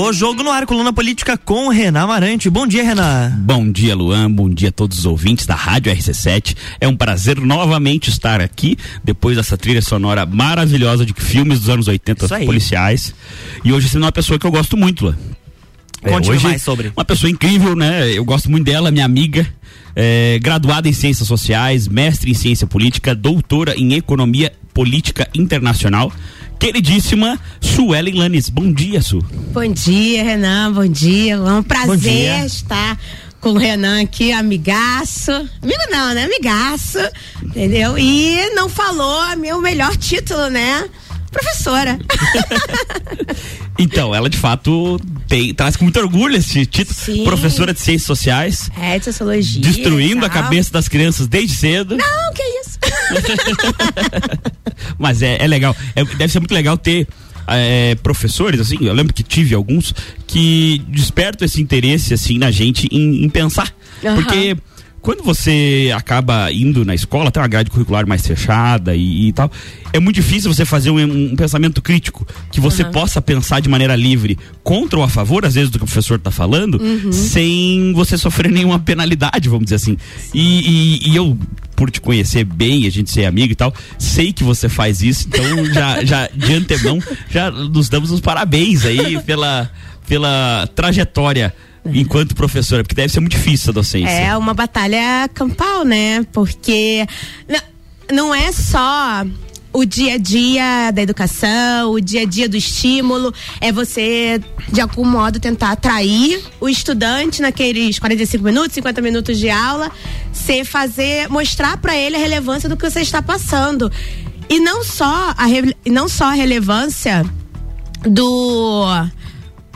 O Jogo no Ar, coluna política com Renan Amarante. Bom dia, Renan. Bom dia, Luan. Bom dia a todos os ouvintes da Rádio RC7. É um prazer novamente estar aqui, depois dessa trilha sonora maravilhosa de filmes dos anos 80 policiais. E hoje sendo uma pessoa que eu gosto muito, Luan. É, Conte hoje, mais sobre. Uma pessoa incrível, né? Eu gosto muito dela, minha amiga. É, graduada em Ciências Sociais, mestre em Ciência Política, doutora em Economia Política Internacional queridíssima Suelen Lanes. Bom dia, Su. Bom dia, Renan. Bom dia. É um prazer estar com o Renan aqui, amigaço. Amigo não, né? Amigaço. Entendeu? E não falou meu melhor título, né? Professora. então, ela de fato tem, traz com muito orgulho esse título. Sim. Professora de Ciências Sociais. É, de Sociologia. Destruindo a cabeça das crianças desde cedo. Não, que isso. Mas é, é legal. É, deve ser muito legal ter é, professores, assim, eu lembro que tive alguns que despertam esse interesse, assim, na gente em, em pensar. Uhum. Porque quando você acaba indo na escola, tem uma grade curricular mais fechada e, e tal, é muito difícil você fazer um, um pensamento crítico, que você uhum. possa pensar de maneira livre contra ou a favor, às vezes, do que o professor está falando, uhum. sem você sofrer nenhuma penalidade, vamos dizer assim. E, e, e, eu, por te conhecer bem, a gente ser amigo e tal, sei que você faz isso, então já, já de antemão, já nos damos os parabéns aí pela, pela trajetória enquanto professora? Porque deve ser muito difícil a docência. É uma batalha campal, né? Porque não, não é só o dia a dia da educação, o dia a dia do estímulo, é você, de algum modo, tentar atrair o estudante naqueles 45 minutos, 50 minutos de aula, você fazer, mostrar para ele a relevância do que você está passando. E não só a, não só a relevância do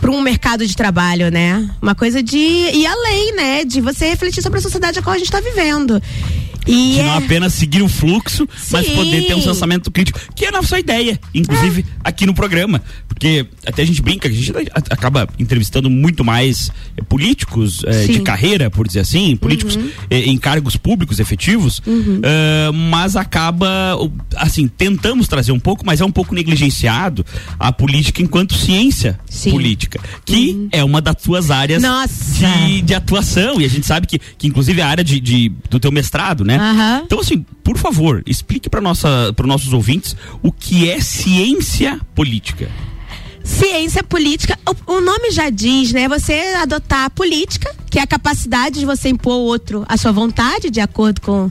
para um mercado de trabalho, né? Uma coisa de ir além, né? De você refletir sobre a sociedade a qual a gente está vivendo. E de é... não apenas seguir o fluxo, Sim. mas poder ter um pensamento crítico, que é a nossa ideia, inclusive é. aqui no programa. Porque até a gente brinca, a gente acaba entrevistando muito mais é, políticos é, de carreira, por dizer assim, políticos uhum. É, em cargos públicos efetivos, uhum. uh, mas acaba, assim, tentamos trazer um pouco, mas é um pouco negligenciado a política enquanto ciência Sim. política, que uhum. é uma das suas áreas de, de, atuação. E a gente sabe que, que inclusive, a área de, de do teu mestrado, né? Né? Uhum. Então, assim, por favor, explique para para nossos ouvintes o que é ciência política. Ciência política, o, o, nome já diz, né? Você adotar a política, que é a capacidade de você impor o outro à sua vontade, de acordo com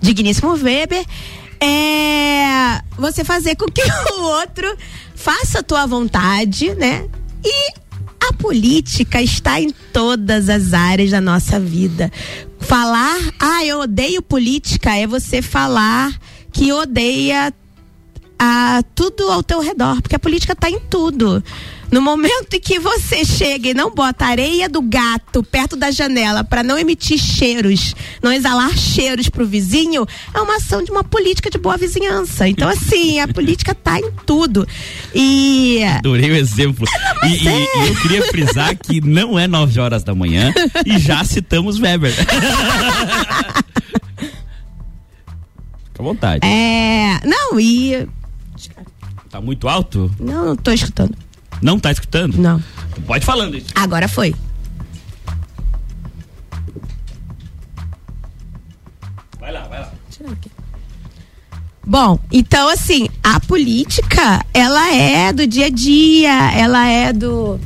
digníssimo Weber. É você fazer com que o outro faça a tua vontade, né? E a política está em todas as áreas da nossa vida. Falar, ah, eu odeio política, é você falar que odeia a, tudo ao teu redor, porque a política está em tudo. No momento em que você chega e não bota areia do gato perto da janela para não emitir cheiros, não exalar cheiros pro vizinho, é uma ação de uma política de boa vizinhança. Então, assim, a política tá em tudo. E. Adorei o exemplo. E, e, e, eu queria frisar que não é 9 horas da manhã e já citamos Weber. Fica à vontade. É. Não, e. Tá muito alto? Não, não tô escutando. Não tá escutando? Não. Pode falando isso. Agora foi. Vai lá, vai lá. aqui. Bom, então assim, a política, ela é do dia a dia, ela é do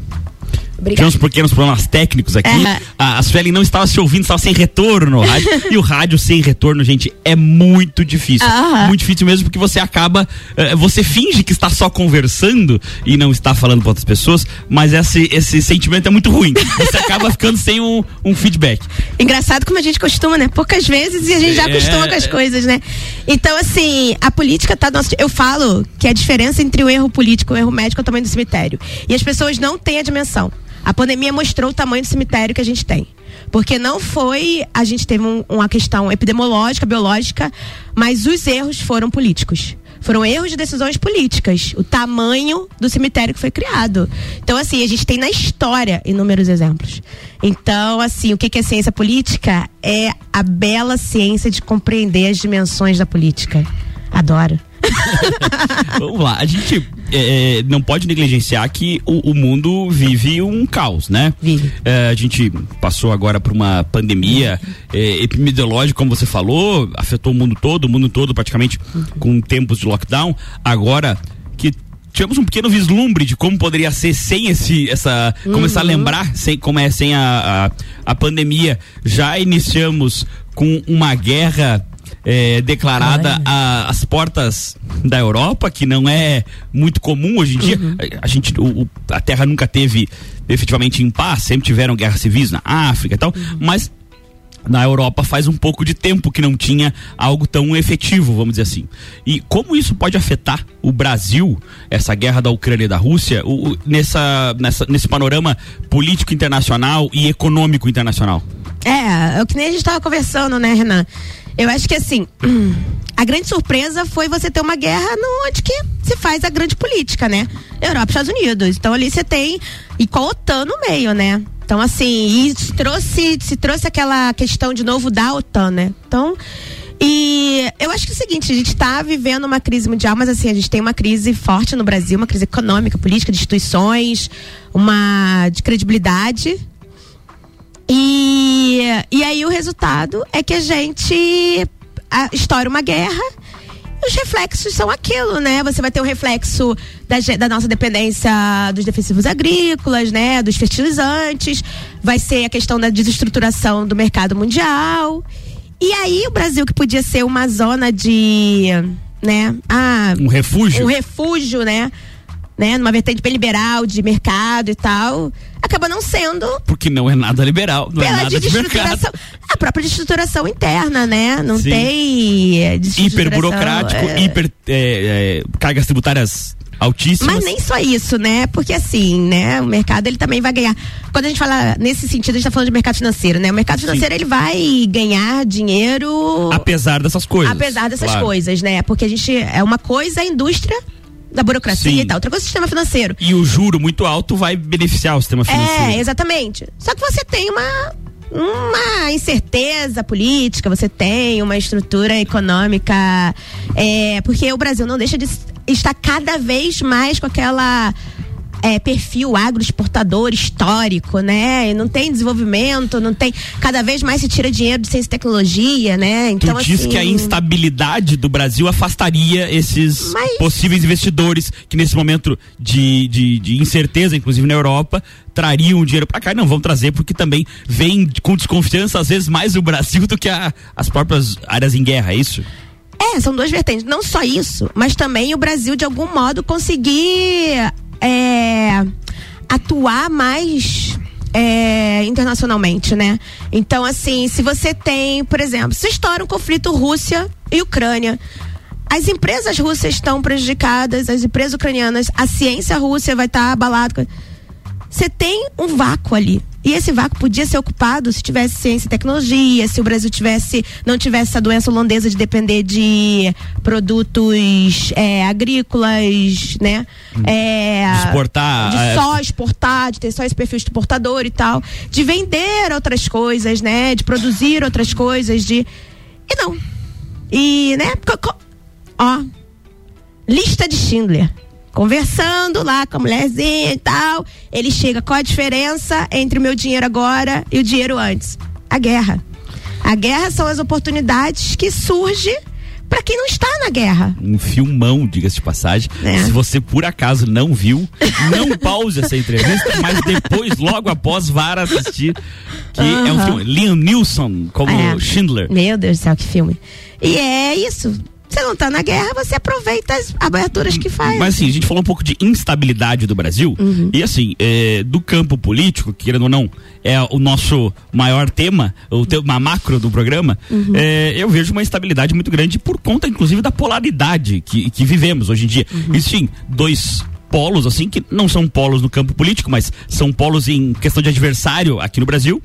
Obrigada. Tivemos pequenos problemas técnicos aqui. Uhum. A, a Suelen não estava se ouvindo, estava sem retorno no rádio. e o rádio sem retorno, gente, é muito difícil. Uhum. Muito difícil mesmo, porque você acaba. Uh, você finge que está só conversando e não está falando com outras pessoas, mas esse, esse sentimento é muito ruim. Você acaba ficando sem um, um feedback. Engraçado como a gente costuma, né? Poucas vezes e a gente já é... acostuma com as coisas, né? Então, assim, a política tá nosso. Eu falo que a diferença entre o erro político e o erro médico é o tamanho do cemitério. E as pessoas não têm a dimensão. A pandemia mostrou o tamanho do cemitério que a gente tem. Porque não foi. A gente teve um, uma questão epidemiológica, biológica, mas os erros foram políticos. Foram erros de decisões políticas. O tamanho do cemitério que foi criado. Então, assim, a gente tem na história inúmeros exemplos. Então, assim, o que é ciência política? É a bela ciência de compreender as dimensões da política Adoro. Vamos lá, a gente é, não pode negligenciar que o, o, mundo vive um caos, né? Vive. É, a gente passou agora por uma pandemia é, epidemiológica, como você falou, afetou o mundo todo, o mundo todo praticamente uhum. com tempos de lockdown. Agora que tivemos um pequeno vislumbre de como poderia ser sem esse essa uhum. começar a lembrar sem como é sem a, a, a pandemia já iniciamos com uma guerra é, declarada às portas da Europa, que não é muito comum hoje em dia. Uhum. A, a, gente, o, a Terra nunca teve efetivamente em paz, sempre tiveram guerras civis na África e tal, uhum. mas na Europa faz um pouco de tempo que não tinha algo tão efetivo, vamos dizer assim. E como isso pode afetar o Brasil, essa guerra da Ucrânia e da Rússia, o, nessa, nessa, nesse panorama político internacional e econômico internacional? É, é o que nem a gente estava conversando, né, Renan? Eu acho que assim, a grande surpresa foi você ter uma guerra no, onde que se faz a grande política, né? Europa e Estados Unidos. Então ali você tem. E com a OTAN no meio, né? Então, assim, se trouxe, se trouxe aquela questão de novo da OTAN, né? Então. E eu acho que é o seguinte, a gente está vivendo uma crise mundial, mas assim, a gente tem uma crise forte no Brasil, uma crise econômica, política, de instituições, uma de credibilidade, e, e aí o resultado é que a gente a, estoura uma guerra os reflexos são aquilo, né? Você vai ter o reflexo da, da, nossa dependência dos defensivos agrícolas, né? Dos fertilizantes, vai ser a questão da desestruturação do mercado mundial. E aí o Brasil, que podia ser uma zona de, né? Ah, um refúgio. Um refúgio, né? Né, numa vertente bem liberal de mercado e tal, acaba não sendo. Porque não é nada liberal, não é nada de mercado. A própria estruturação interna, né? Não Sim. tem. Hiper burocrático, é... hiper é, é, cargas tributárias altíssimas. Mas nem só isso, né? Porque assim, né? O mercado ele também vai ganhar. Quando a gente fala nesse sentido, a gente tá falando de mercado financeiro, né? O mercado financeiro Sim. ele vai ganhar dinheiro. Apesar dessas coisas. Apesar dessas claro. coisas, né? Porque a gente é uma coisa a indústria da burocracia Sim. e tal. Outra coisa é o sistema financeiro. E o juro muito alto vai beneficiar o sistema financeiro. É, exatamente. Só que você tem uma uma incerteza política, você tem uma estrutura econômica, é, porque o Brasil não deixa de estar cada vez mais com aquela é, perfil agroexportador histórico, né? Não tem desenvolvimento, não tem. Cada vez mais se tira dinheiro de ciência e tecnologia, né? Então, tu diz assim, que a instabilidade do Brasil afastaria esses mas... possíveis investidores que nesse momento de, de, de incerteza, inclusive na Europa, trariam dinheiro para cá. Não, vão trazer porque também vem com desconfiança, às vezes, mais o Brasil do que a, as próprias áreas em guerra, é isso? É, são duas vertentes. Não só isso, mas também o Brasil, de algum modo, conseguir é, atuar mais é, internacionalmente, né? Então, assim, se você tem, por exemplo, se estoura um conflito Rússia e Ucrânia, as empresas russas estão prejudicadas, as empresas ucranianas, a ciência russa vai estar tá abalada. Você tem um vácuo ali. E esse vácuo podia ser ocupado se tivesse ciência e tecnologia, se o Brasil tivesse não tivesse essa doença holandesa de depender de produtos é, agrícolas, né? É, de exportar. De é. só exportar, de ter só esse perfil exportador e tal. De vender outras coisas, né? De produzir outras coisas, de. E não. E, né? Ó. Lista de Schindler conversando lá com a mulherzinha e tal. Ele chega, qual a diferença entre o meu dinheiro agora e o dinheiro antes? A guerra. A guerra são as oportunidades que surgem para quem não está na guerra. Um filmão, diga-se de passagem. É. Se você por acaso não viu, não pause essa entrevista, mas depois, logo após, vá assistir. Que uhum. é um filme. Liam Neeson como é. Schindler. Meu Deus do céu, que filme. E é isso. Você não está na guerra, você aproveita as aberturas que faz. Mas assim, a gente falou um pouco de instabilidade do Brasil. Uhum. E assim, é, do campo político, querendo ou não, é o nosso maior tema, o tema macro do programa. Uhum. É, eu vejo uma instabilidade muito grande por conta, inclusive, da polaridade que, que vivemos hoje em dia. Uhum. Existem dois polos, assim, que não são polos no campo político, mas são polos em questão de adversário aqui no Brasil.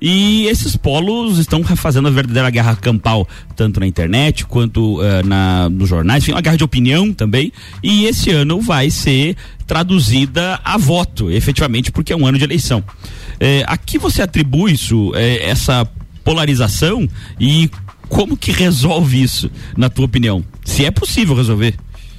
E esses polos estão fazendo a verdadeira guerra campal, tanto na internet quanto uh, na, nos jornais, enfim, uma guerra de opinião também. E esse ano vai ser traduzida a voto, efetivamente, porque é um ano de eleição. É, a que você atribui isso, é, essa polarização e como que resolve isso, na tua opinião? Se é possível resolver.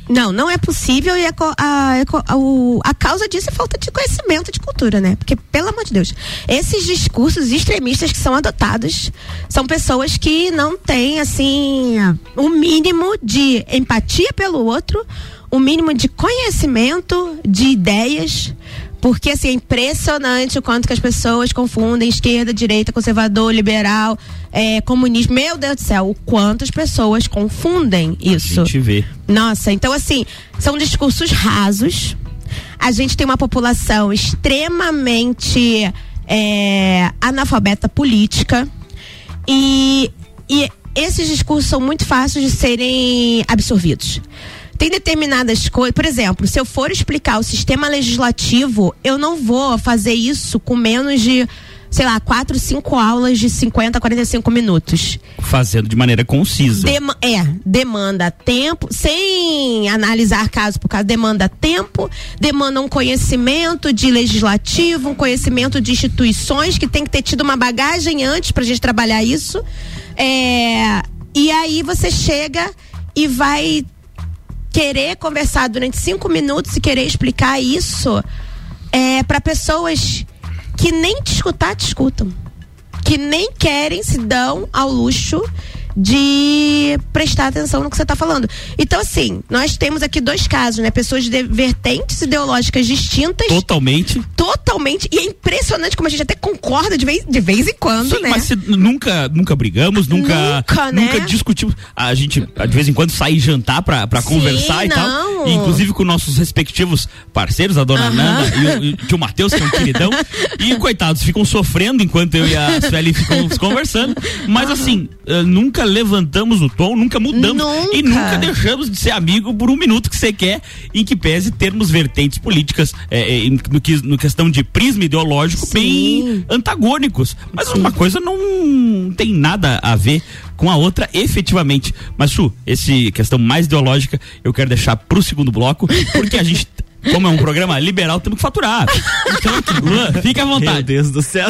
Não, não é possível e a, a, a, a, causa disso é falta de conhecimento de cultura, né? Porque, pelo amor de Deus, esses discursos extremistas que são adotados são pessoas que não têm, assim, o um mínimo de empatia pelo outro, o um mínimo de conhecimento, de ideias, porque assim, é impressionante o quanto que as pessoas confundem esquerda, direita, conservador, liberal, é, comunismo. Meu Deus do céu, o quanto as pessoas confundem isso. A gente vê. Nossa, então assim, são discursos rasos. A gente tem uma população extremamente é, analfabeta política. E, e esses discursos são muito fáceis de serem absorvidos. Tem determinadas coisas, por exemplo, se eu for explicar o sistema legislativo, eu não vou fazer isso com menos de sei lá, quatro, cinco aulas de 50 a 45 minutos. Fazendo de maneira concisa. É, demanda tempo, sem analisar caso por caso, demanda tempo, demanda um conhecimento de legislativo, um conhecimento de instituições que tem que ter tido uma bagagem antes pra gente trabalhar isso. É, e aí você chega e vai querer conversar durante cinco minutos e querer explicar isso é, para pessoas que nem te escutar te escutam. Que nem querem, se dão ao luxo de prestar atenção no que você está falando. Então, assim, nós temos aqui dois casos, né? Pessoas de vertentes ideológicas distintas. Totalmente. Totalmente. E é impressionante como a gente até concorda de vez, de vez em quando, Sim, né? Mas se, nunca, nunca brigamos, nunca, nunca, né? nunca discutimos. A gente, de vez em quando, sai jantar pra, pra Sim, conversar e não. tal. E, inclusive com nossos respectivos parceiros, a dona. Nanda e o, e o Matheus, que é um queridão. e, coitados, ficam sofrendo enquanto eu e a Sueli ficamos conversando. Mas, assim, uh, nunca levantamos o tom, nunca mudamos nunca. e nunca deixamos de ser amigo por um minuto que você quer, em que pese termos vertentes políticas é, é, no, que, no questão de prisma ideológico Sim. bem antagônicos. Mas Sim. uma coisa não tem nada a ver com a outra efetivamente. Mas, Chu, esse questão mais ideológica eu quero deixar pro segundo bloco, porque a gente como é um programa liberal, temos que faturar. Então, Luan, fica à vontade. Meu Deus do céu.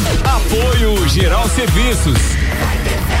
Apoio Geral Serviços.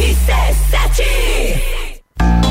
RC7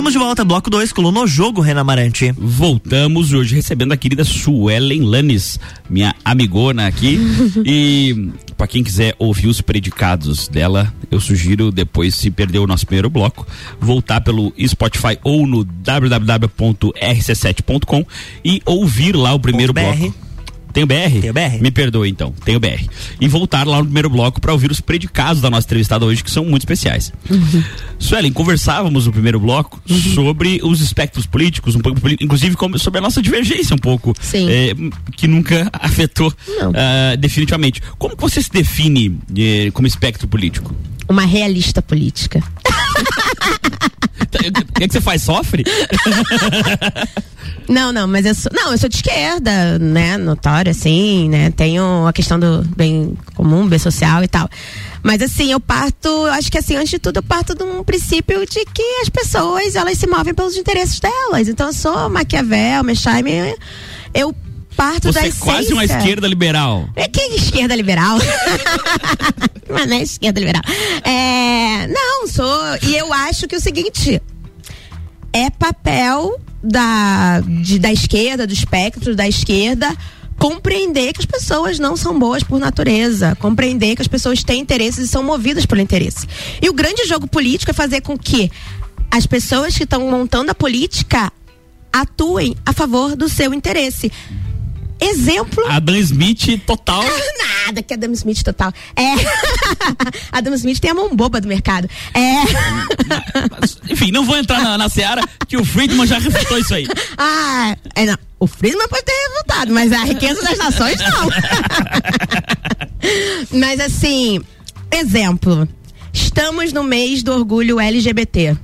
Estamos de volta, bloco 2, coluna no jogo, Renan Marante. Voltamos hoje recebendo a querida Suelen Lanes, minha amigona aqui. e para quem quiser ouvir os predicados dela, eu sugiro depois, se perdeu o nosso primeiro bloco, voltar pelo Spotify ou no www.rc7.com e ouvir lá o primeiro bloco. Tem o BR? Tem o BR. Me perdoe então, tem o BR. E voltar lá no primeiro bloco para ouvir os predicados da nossa entrevistada hoje, que são muito especiais. Suelen, conversávamos no primeiro bloco sobre os espectros políticos, um pouco, inclusive sobre a nossa divergência um pouco, Sim. eh, que nunca afetou ah, definitivamente. Como você se define eh, como espectro político? Uma realista política. O que, é que você faz? Sofre? Não, não, mas eu sou. Não, eu sou de esquerda, né? Notória, assim, né? Tenho a questão do bem comum, bem social e tal. Mas assim, eu parto, eu acho que assim, antes de tudo, eu parto de um princípio de que as pessoas, elas se movem pelos interesses delas. Então eu sou Maquiavel, Mechaime, eu parto da Você é essência. quase uma esquerda liberal. É que esquerda liberal. Mas não é esquerda liberal. É, não, sou. E eu acho que o seguinte: é papel da, de- da esquerda, do espectro da esquerda, compreender que as pessoas não são boas por natureza, compreender que as pessoas têm interesses e são movidas pelo interesse. E o grande jogo político é fazer com que as pessoas que estão montando a política atuem a favor do seu interesse. Exemplo Adam Smith total. Nada que Adam Smith total. É. Adam Smith tem a mão boba do mercado. É. Mas, enfim, não vou entrar na, na seara que o Friedman já refutou isso aí. Ah, é não. O Friedman pode ter resultado, mas a riqueza das nações não. mas assim, exemplo. Estamos no mês do orgulho LGBT.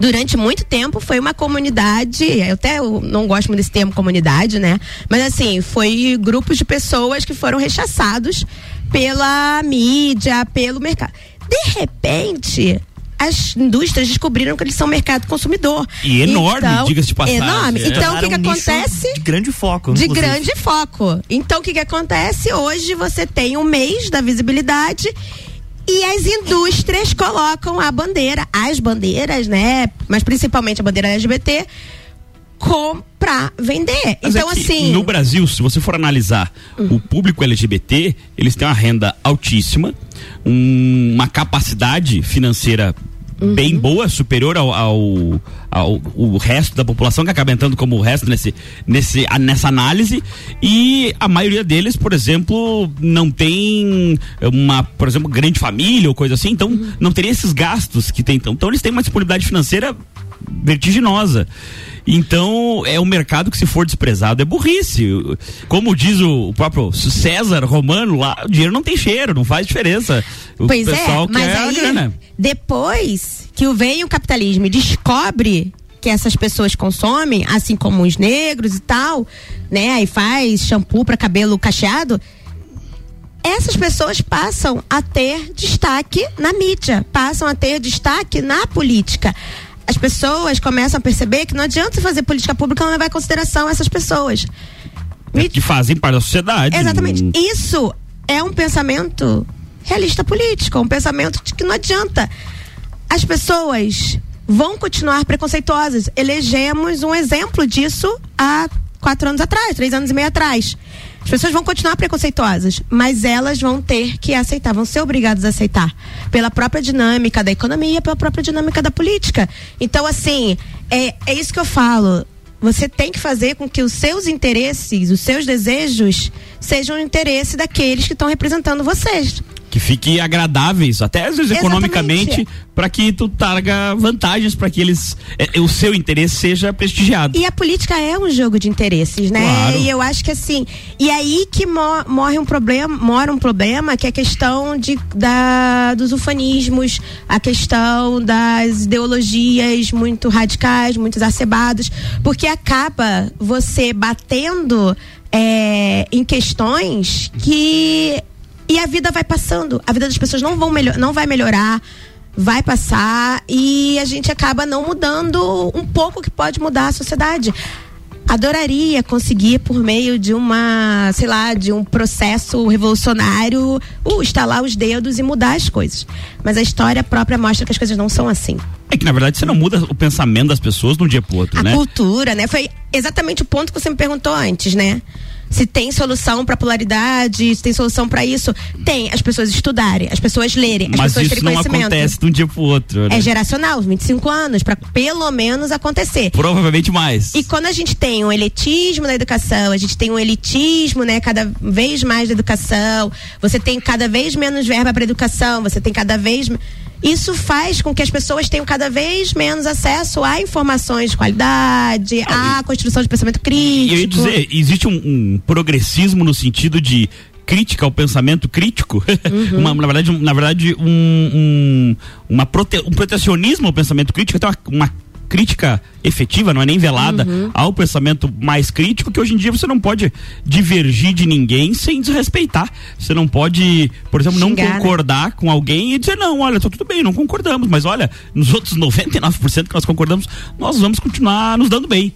Durante muito tempo foi uma comunidade, eu até eu não gosto muito desse termo comunidade, né? Mas assim, foi grupos de pessoas que foram rechaçados pela mídia, pelo mercado. De repente, as indústrias descobriram que eles são mercado consumidor. E enorme, diga-se de passagem. Enorme. É. Então, o que, que um acontece? De grande foco. De inclusive. grande foco. Então, o que, que acontece? Hoje você tem um mês da visibilidade e as indústrias colocam a bandeira, as bandeiras, né? Mas principalmente a bandeira LGBT, com, pra vender. Mas então, é assim. No Brasil, se você for analisar o público LGBT, eles têm uma renda altíssima, um- uma capacidade financeira Uhum. bem boa, superior ao, ao, ao- o resto da população, que acaba entrando como o resto nesse, nesse, a- nessa análise. E a maioria deles, por exemplo, não tem uma, por exemplo, grande família ou coisa assim, então Uhum. não teria esses gastos que tem. Então, então eles têm uma disponibilidade financeira vertiginosa. Então, é um mercado que, se for desprezado, é burrice. Como diz o, próprio César Romano lá, o dinheiro não tem cheiro, não faz diferença. O Pois é, pessoal mas quer a aí, grana. depois que o vem o capitalismo e descobre que essas pessoas consomem, assim como os negros e tal, né? Aí faz shampoo para cabelo cacheado. Essas pessoas passam a ter destaque na mídia, passam a ter destaque na política. As pessoas começam a perceber que não adianta você fazer política pública não levar em consideração essas pessoas. Me- Que fazem parte da sociedade. Exatamente. Isso é um pensamento realista político, um pensamento de que não adianta. As pessoas vão continuar preconceituosas. Elegemos um exemplo disso há quatro anos atrás, três anos e meio atrás. As pessoas vão continuar preconceituosas, mas elas vão ter que aceitar, vão ser obrigadas a aceitar. Pela própria dinâmica da economia, pela própria dinâmica da política. Então, assim, é, é isso que eu falo. Você tem que fazer com que os seus interesses, os seus desejos, sejam o interesse daqueles que estão representando vocês que fique agradáveis, até às vezes economicamente, para que tu traga vantagens para que eles é, o seu interesse seja prestigiado. E a política é um jogo de interesses, né? Claro. E eu acho que assim, e aí que mo- morre um problema, mora um problema que é a questão de, da, dos ufanismos, a questão das ideologias muito radicais, muito exacerbadas, porque acaba você batendo é, em questões que e a vida vai passando, a vida das pessoas não vão melhor, não vai melhorar, vai passar e a gente acaba não mudando um pouco que pode mudar a sociedade. Adoraria conseguir por meio de uma, sei lá, de um processo revolucionário, uh, estalar os dedos e mudar as coisas. Mas a história própria mostra que as coisas não são assim. É que na verdade você não muda o pensamento das pessoas de um dia pro outro, A né? cultura, né? Foi exatamente o ponto que você me perguntou antes, né? Se tem solução para polaridade, se tem solução para isso, tem. As pessoas estudarem, as pessoas lerem, as Mas pessoas isso terem não conhecimento. acontece de um dia pro outro, né? É geracional, 25 anos, para pelo menos acontecer. Provavelmente mais. E quando a gente tem um elitismo na educação, a gente tem um elitismo, né, cada vez mais da educação, você tem cada vez menos verba para educação, você tem cada vez isso faz com que as pessoas tenham cada vez menos acesso a informações de qualidade, à construção de pensamento E eu ia crítico. dizer, existe um, um progressismo no sentido de crítica ao pensamento crítico, Uhum. Uma- na verdade, um- na verdade um, um, uma prote- um protecionismo ao pensamento crítico, até uma, uma crítica efetiva, não é nem velada, Uhum. ao pensamento mais crítico, que hoje em dia você não pode divergir de ninguém sem desrespeitar. Você não pode, por exemplo, não Xingar, né? concordar com alguém e dizer, não, olha, tá tudo bem, não concordamos, mas olha, nos outros 99% que nós concordamos, nós vamos continuar nos dando bem.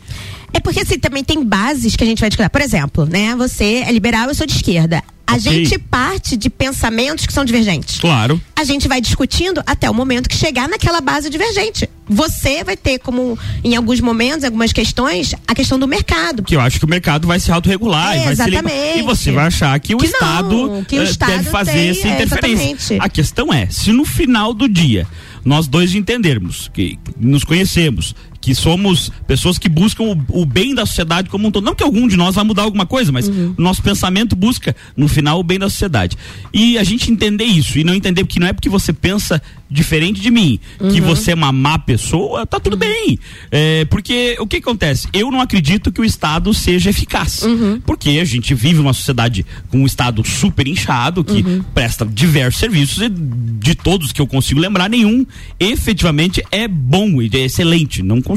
É porque assim, também tem bases que a gente vai discutir. Por exemplo, né? Você é liberal, eu sou de esquerda. A Ok. gente parte de pensamentos que são divergentes. Claro. A gente vai discutindo até o momento que chegar naquela base divergente. Você vai ter como, em alguns momentos, algumas questões, a questão do mercado. que eu acho que o mercado vai se autorregular É, e vai se exatamente. ligar. E você vai achar que o Que não, Estado, que o eh, Estado deve fazer tem, essa interferência. exatamente. A questão é, se no final do dia nós dois entendermos que nos conhecemos, que somos pessoas que buscam o, o bem da sociedade como um todo, não que algum de nós vai mudar alguma coisa, mas Uhum. o nosso pensamento busca no final o bem da sociedade. E a gente entender isso e não entender que não é porque você pensa diferente de mim, que Uhum. você é uma má pessoa, tá tudo bem. É, porque o que acontece? Eu não acredito que o Estado seja eficaz. Uhum. Porque a gente vive uma sociedade com um Estado super inchado, que Uhum. presta diversos serviços e de todos que eu consigo lembrar, nenhum efetivamente é bom e é excelente. Não consigo.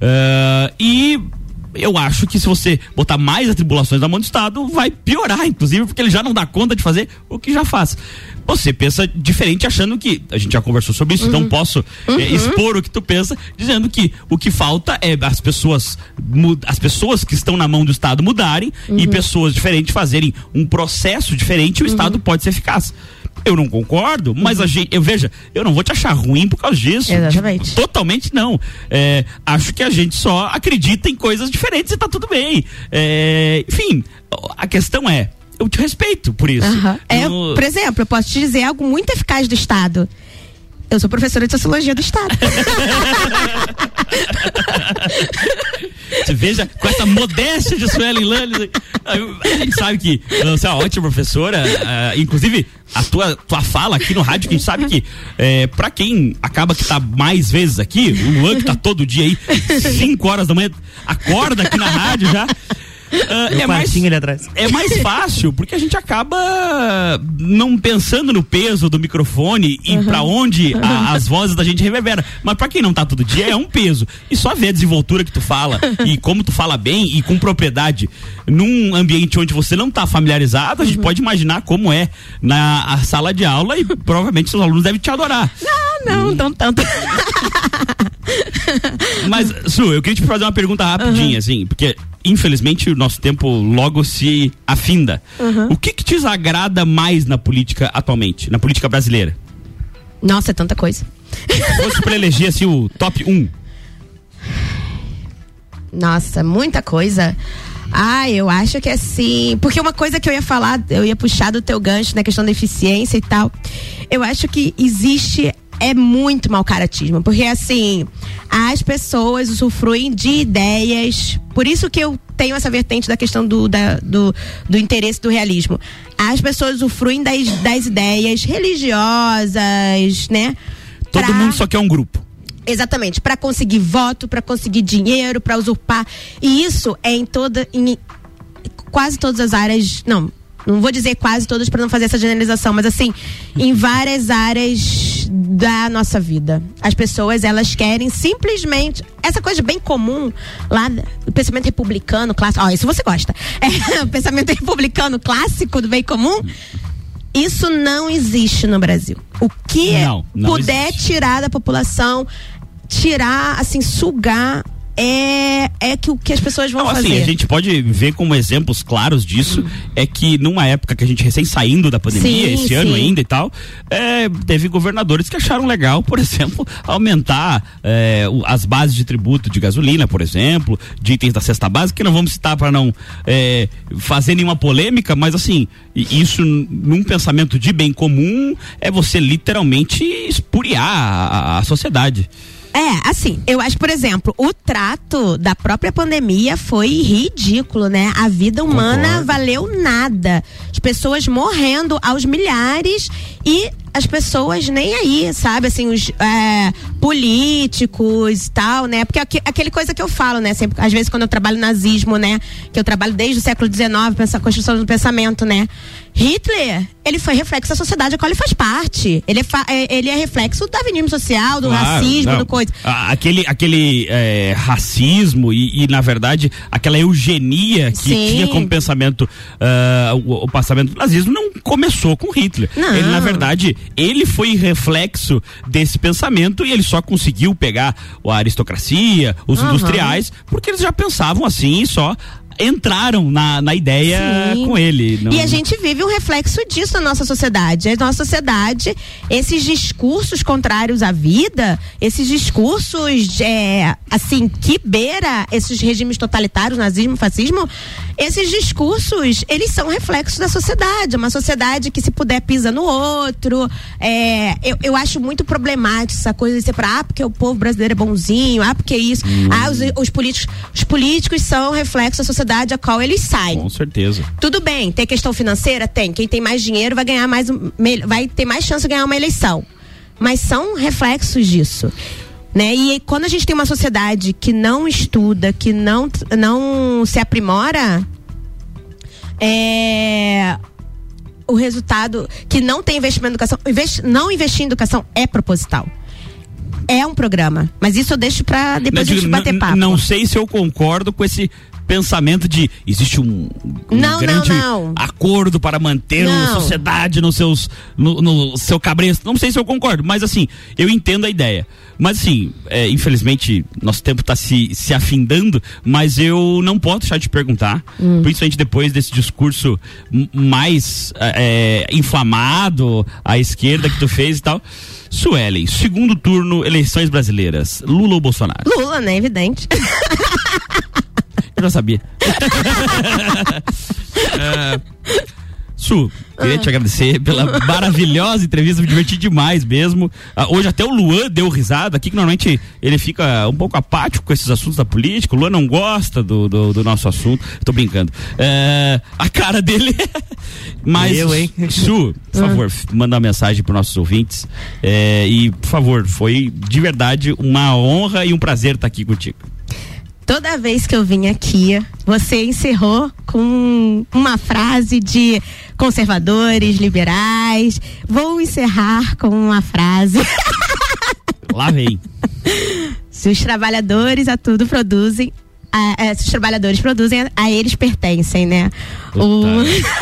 Ah, e eu acho que se você botar mais atribulações na mão do Estado, vai piorar, inclusive, porque ele já não dá conta de fazer o que já faz. Você pensa diferente achando que. A gente já conversou sobre isso, então posso eh, expor o que tu pensa, dizendo que o que falta é as pessoas, as pessoas que estão na mão do Estado mudarem e pessoas diferentes fazerem um processo diferente, o Estado pode ser eficaz. Eu não concordo, mas a gente, eu veja, eu não vou te achar ruim por causa disso. Exatamente. Totalmente não. É, acho que a gente só acredita em coisas diferentes e tá tudo bem. É, enfim, a questão é, eu te respeito por isso. Aham. É, Eu- por exemplo, eu posso te dizer algo muito eficaz do Estado. Eu sou professora de sociologia do Estado. Veja com essa modéstia de Suelen Lannes. A gente sabe que você é uma ótima professora. ah, inclusive, a tua, tua fala aqui no rádio, que a gente sabe que é, pra quem acaba que tá mais vezes aqui, o Luan que tá todo dia aí, 5 horas da manhã, acorda aqui na rádio já. No é mais, é mais fácil, porque a gente acaba não pensando no peso do microfone e pra onde a- as vozes da gente reverberam. Mas pra quem não tá todo dia, é um peso. E só ver a desenvoltura que tu fala e como tu fala bem e com propriedade num ambiente onde você não tá familiarizado, a gente pode imaginar como é na sala de aula e provavelmente seus alunos devem te adorar. não, não tanto. Mas, Su, eu queria te fazer uma pergunta rapidinha, assim, porque infelizmente, o nosso tempo logo se afinda. O que que te desagrada mais na política atualmente, na política brasileira? Nossa, é tanta coisa. Se fosse pra eleger assim o top 1. Nossa, muita coisa. Ah, eu acho que assim. Porque uma coisa que eu ia falar, eu ia puxar do teu gancho na questão da eficiência e tal. Eu acho que existe. É muito mau caratismo. Porque assim, as pessoas usufruem de ideias. Por isso que eu tenho essa vertente da questão do, da- do, do interesse do realismo. As pessoas usufruem das, das ideias religiosas, né? Todo pra- mundo só quer um grupo. Exatamente, para conseguir voto, para conseguir dinheiro, para usurpar. E isso é em toda em quase todas as áreas, não, não vou dizer quase todas para não fazer essa generalização, mas assim, em várias áreas da nossa vida. As pessoas, elas querem simplesmente essa coisa bem comum lá do pensamento republicano clássico. Ó, isso você gosta. É, o pensamento republicano clássico do bem comum. Isso não existe no Brasil. O que Não, não puder existe. tirar da população, tirar, assim, sugar, é, é que o que as pessoas vão Não, fazer. assim, a gente pode ver como exemplos claros disso é que numa época que a gente recém saindo da pandemia, Sim, esse ano sim. ainda e tal, é, teve governadores que acharam legal, por exemplo, aumentar é, as bases de tributo de gasolina, por exemplo, de itens da cesta básica, que não vamos citar para não é, fazer nenhuma polêmica, mas assim, isso num pensamento de bem comum é você literalmente espuriar a- a sociedade. É, assim, eu acho, por exemplo, o trato da própria pandemia foi ridículo, né? A vida humana Concordo. valeu nada. As pessoas morrendo aos milhares e as pessoas nem aí, sabe? Assim, os é, políticos e tal, né? Porque aque- aquele coisa que eu falo, né? Sempre, às vezes quando eu trabalho nazismo, né? Que eu trabalho desde o século XIX, pensa, construção do pensamento, né? Hitler, ele foi reflexo da sociedade a qual ele faz parte. Ele é, é- ele é reflexo do darwinismo social, do Claro, racismo, não. do coisa. Aquele, aquele é, racismo e, e, na verdade, aquela eugenia que Sim. tinha como pensamento ah, o, o passamento do nazismo não começou com Hitler. Não. Ele, na verdade, ele foi reflexo desse pensamento e ele só conseguiu pegar a aristocracia, os Aham. industriais, porque eles já pensavam assim e só entraram na, na ideia Sim. com ele. Não- E a gente vive um reflexo disso na nossa sociedade. A nossa sociedade, esses discursos contrários à vida, esses discursos, é, assim, que beira esses regimes totalitários, nazismo, fascismo, esses discursos, eles são reflexos da sociedade. Uma sociedade que, se puder, pisa no outro. É, eu, eu acho muito problemático essa coisa de ser pra, ah, porque o povo brasileiro é bonzinho, ah, porque isso. Ah, os, os políticos, os políticos são reflexo da sociedade a qual eles saem. Com certeza. Tudo bem, tem questão financeira? Tem. Quem tem mais dinheiro vai ganhar mais, vai ter mais chance de ganhar uma eleição. Mas são reflexos disso. Né? E quando a gente tem uma sociedade que não estuda, que não, não se aprimora, é, o resultado que não tem investimento em educação, investi- não investir em educação é proposital. É um programa. Mas isso eu deixo pra depois Não, a gente bater papo. Não sei se eu concordo com esse pensamento de existe um, um Não, não, grande não. acordo para manter a Não. sociedade nos seus no, no seu cabresto. Não sei se eu concordo, mas assim, eu entendo a ideia. Mas assim, é, infelizmente, nosso tempo está se, se afindando, mas eu não posso deixar de te perguntar, Hum. principalmente depois desse discurso mais é, inflamado à esquerda que tu fez e tal. Suelen, segundo turno, eleições brasileiras. Lula ou Bolsonaro? Lula, né? Evidente. Eu já sabia. É, Su, queria te agradecer pela maravilhosa entrevista, me diverti demais mesmo. Ah, hoje até o Luan deu risada aqui, que normalmente ele fica um pouco apático com esses assuntos da política. O Luan não gosta do, do, do nosso assunto. Tô brincando. É, a cara dele. Mas, Eu, hein? Su, por favor, f- manda uma mensagem para nossos ouvintes. É, e, por favor, foi de verdade uma honra e um prazer estar aqui contigo. Toda vez que eu vim aqui, você encerrou com uma frase de conservadores, liberais. Vou encerrar com uma frase. Lá vem. Se os trabalhadores a tudo produzem, a, a- se os trabalhadores produzem, a, a eles pertencem, né? O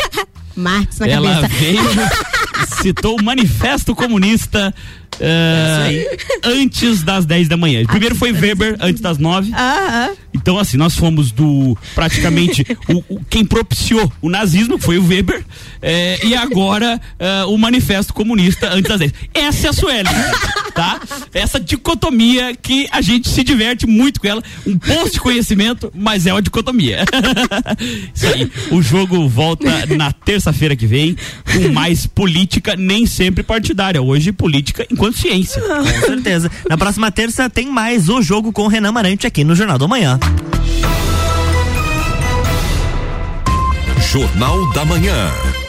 Marx na Ela cabeça. veio, citou o Manifesto Comunista eh, antes das 10 da manhã. Primeiro foi Weber antes das 9. Aham. Então, assim, nós fomos do praticamente o, o- quem propiciou o nazismo, que foi o Weber, eh, e agora eh, o manifesto comunista antes das 10. Essa é a Sueli, tá? Essa dicotomia que a gente se diverte muito com ela. Um poço de conhecimento, mas é uma dicotomia. Isso aí. O jogo volta na terça-feira que vem com mais política, nem sempre partidária. Hoje, política enquanto ciência. Com certeza. Na próxima terça tem mais o jogo com o Renan Marante aqui no Jornal do Manhã. Jornal da Manhã.